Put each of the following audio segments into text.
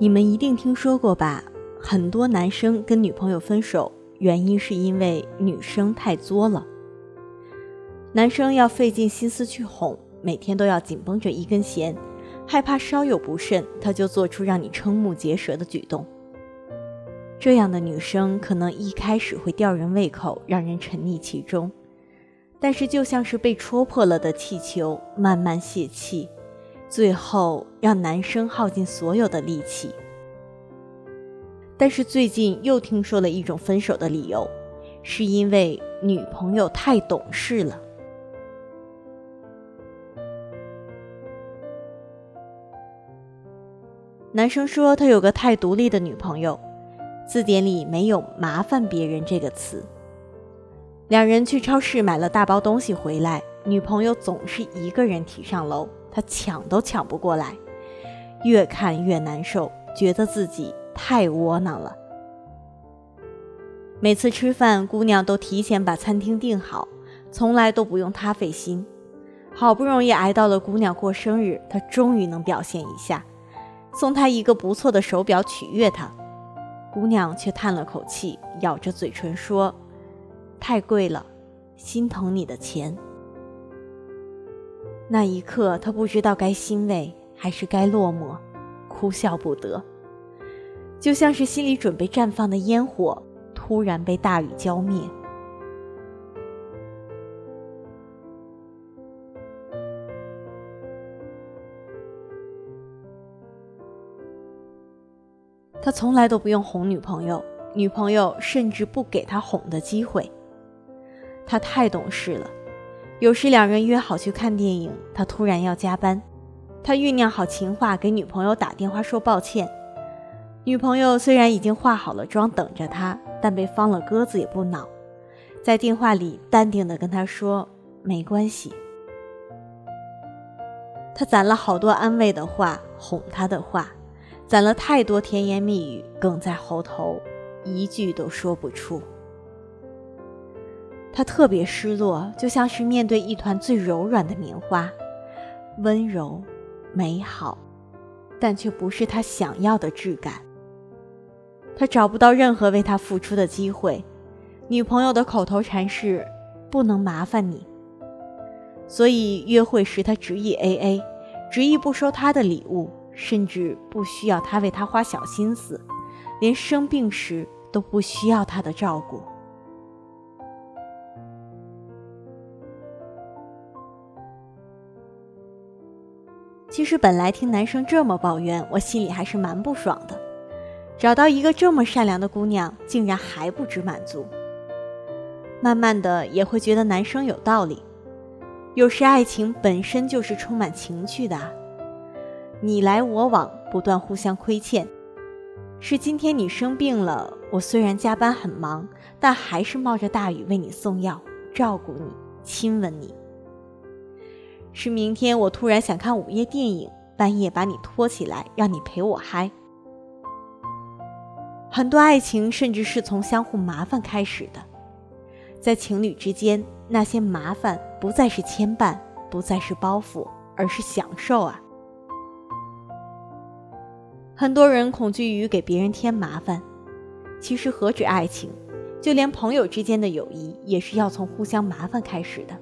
你们一定听说过吧？很多男生跟女朋友分手，原因是因为女生太作了。男生要费尽心思去哄，每天都要紧绷着一根弦，害怕稍有不慎，他就做出让你瞠目结舌的举动。这样的女生可能一开始会吊人胃口，让人沉溺其中，但是就像是被戳破了的气球，慢慢泄气。最后让男生耗尽所有的力气，但是最近又听说了一种分手的理由，是因为女朋友太懂事了。男生说他有个太独立的女朋友，字典里没有“麻烦别人”这个词。两人去超市买了大包东西回来，女朋友总是一个人提上楼。他抢都抢不过来，越看越难受，觉得自己太窝囊了。每次吃饭，姑娘都提前把餐厅订好，从来都不用他费心。好不容易挨到了姑娘过生日，他终于能表现一下，送她一个不错的手表取悦她。姑娘却叹了口气，咬着嘴唇说：“太贵了，心疼你的钱。”那一刻，他不知道该欣慰还是该落寞，哭笑不得，就像是心里准备绽放的烟火，突然被大雨浇灭。他从来都不用哄女朋友，女朋友甚至不给他哄的机会。他太懂事了。有时两人约好去看电影，他突然要加班，他酝酿好情话给女朋友打电话说抱歉。女朋友虽然已经化好了妆等着他，但被放了鸽子也不恼，在电话里淡定地跟他说没关系。他攒了好多安慰的话，哄她的话，攒了太多甜言蜜语，梗在喉头，一句都说不出。他特别失落，就像是面对一团最柔软的棉花，温柔、美好，但却不是他想要的质感。他找不到任何为他付出的机会，女朋友的口头禅是“不能麻烦你”，所以约会时他执意 A A，执意不收他的礼物，甚至不需要他为他花小心思，连生病时都不需要他的照顾。其实本来听男生这么抱怨，我心里还是蛮不爽的。找到一个这么善良的姑娘，竟然还不知满足。慢慢的也会觉得男生有道理。有时爱情本身就是充满情趣的，你来我往，不断互相亏欠。是今天你生病了，我虽然加班很忙，但还是冒着大雨为你送药、照顾你、亲吻你。是明天我突然想看午夜电影，半夜把你拖起来，让你陪我嗨。很多爱情甚至是从相互麻烦开始的，在情侣之间，那些麻烦不再是牵绊，不再是包袱，而是享受啊。很多人恐惧于给别人添麻烦，其实何止爱情，就连朋友之间的友谊，也是要从互相麻烦开始的。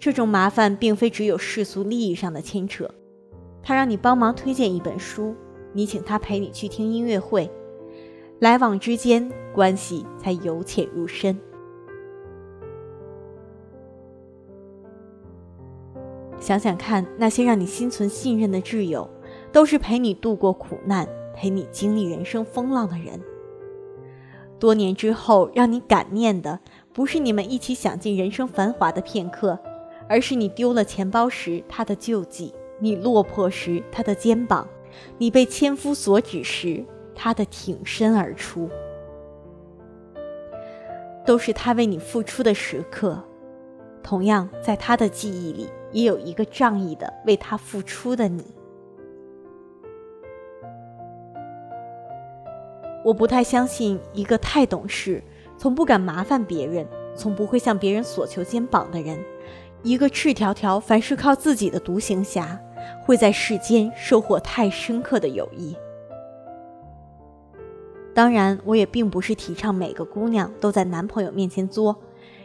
这种麻烦并非只有世俗利益上的牵扯，他让你帮忙推荐一本书，你请他陪你去听音乐会，来往之间关系才由浅入深。想想看，那些让你心存信任的挚友，都是陪你度过苦难、陪你经历人生风浪的人。多年之后，让你感念的，不是你们一起享尽人生繁华的片刻。而是你丢了钱包时他的救济，你落魄时他的肩膀，你被千夫所指时他的挺身而出，都是他为你付出的时刻。同样，在他的记忆里，也有一个仗义的为他付出的你。我不太相信一个太懂事、从不敢麻烦别人、从不会向别人索求肩膀的人。一个赤条条、凡事靠自己的独行侠，会在世间收获太深刻的友谊。当然，我也并不是提倡每个姑娘都在男朋友面前作，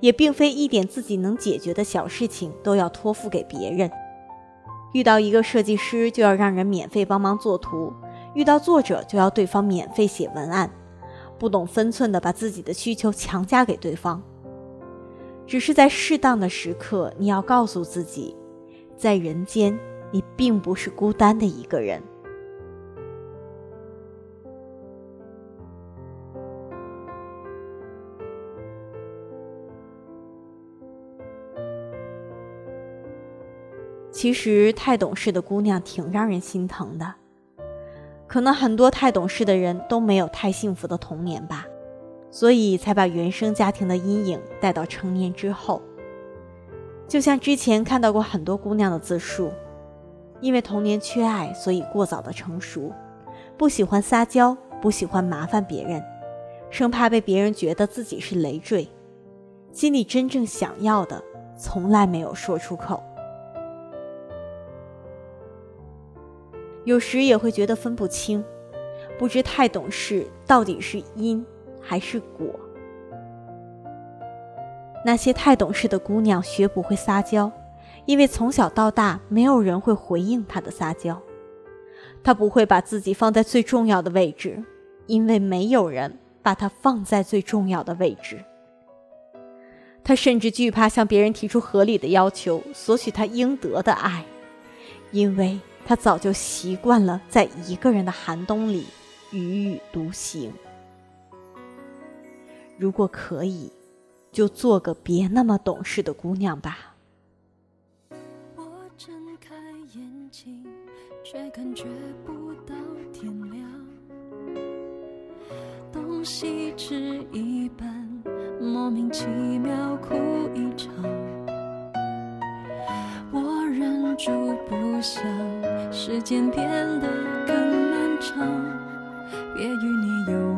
也并非一点自己能解决的小事情都要托付给别人。遇到一个设计师就要让人免费帮忙作图，遇到作者就要对方免费写文案，不懂分寸的把自己的需求强加给对方。只是在适当的时刻，你要告诉自己，在人间你并不是孤单的一个人。其实太懂事的姑娘挺让人心疼的，可能很多太懂事的人都没有太幸福的童年吧，所以才把原生家庭的阴影带到成年之后。就像之前看到过很多姑娘的自述，因为童年缺爱，所以过早的成熟，不喜欢撒娇，不喜欢麻烦别人，生怕被别人觉得自己是累赘，心里真正想要的从来没有说出口。有时也会觉得分不清，不知太懂事到底是因还是果。那些太懂事的姑娘学不会撒娇，因为从小到大没有人会回应她的撒娇。她不会把自己放在最重要的位置，因为没有人把她放在最重要的位置。她甚至惧怕向别人提出合理的要求，索取她应得的爱，因为。他早就习惯了在一个人的寒冬里踽踽独行。如果可以，就做个别那么懂事的姑娘吧。我睁开眼睛，却感觉不到天亮。东西吃一半，莫名其妙哭一场。我忍住不想。时间变得更漫长，别与你有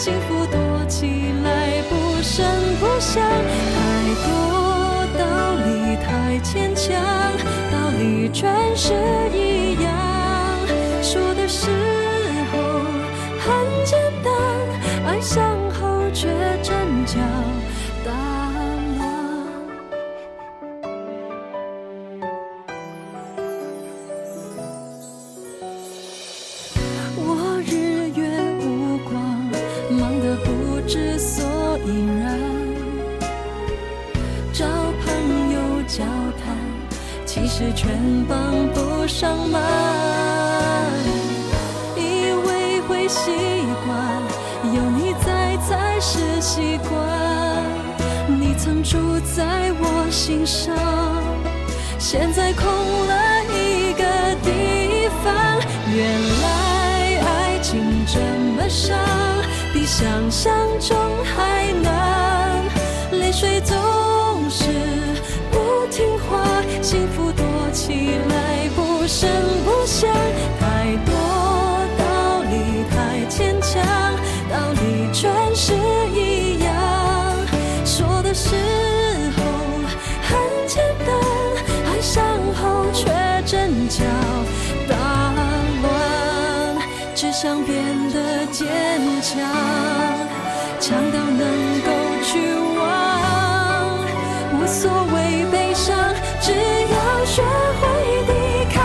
幸福躲起来不声不响，太多道理太牵强。道理全是一样，说的时候很简单，爱上其实全帮不上忙，以为会习惯，有你在才是习惯。你曾住在我心上，现在空了一个地方。原来爱情这么伤，比想象中还难，泪水只想变得坚强，强到能够去忘，无所谓悲伤。只要学会抵抗，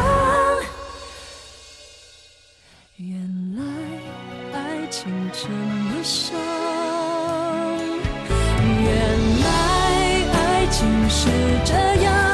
原来爱情这么伤，原来爱情是这样。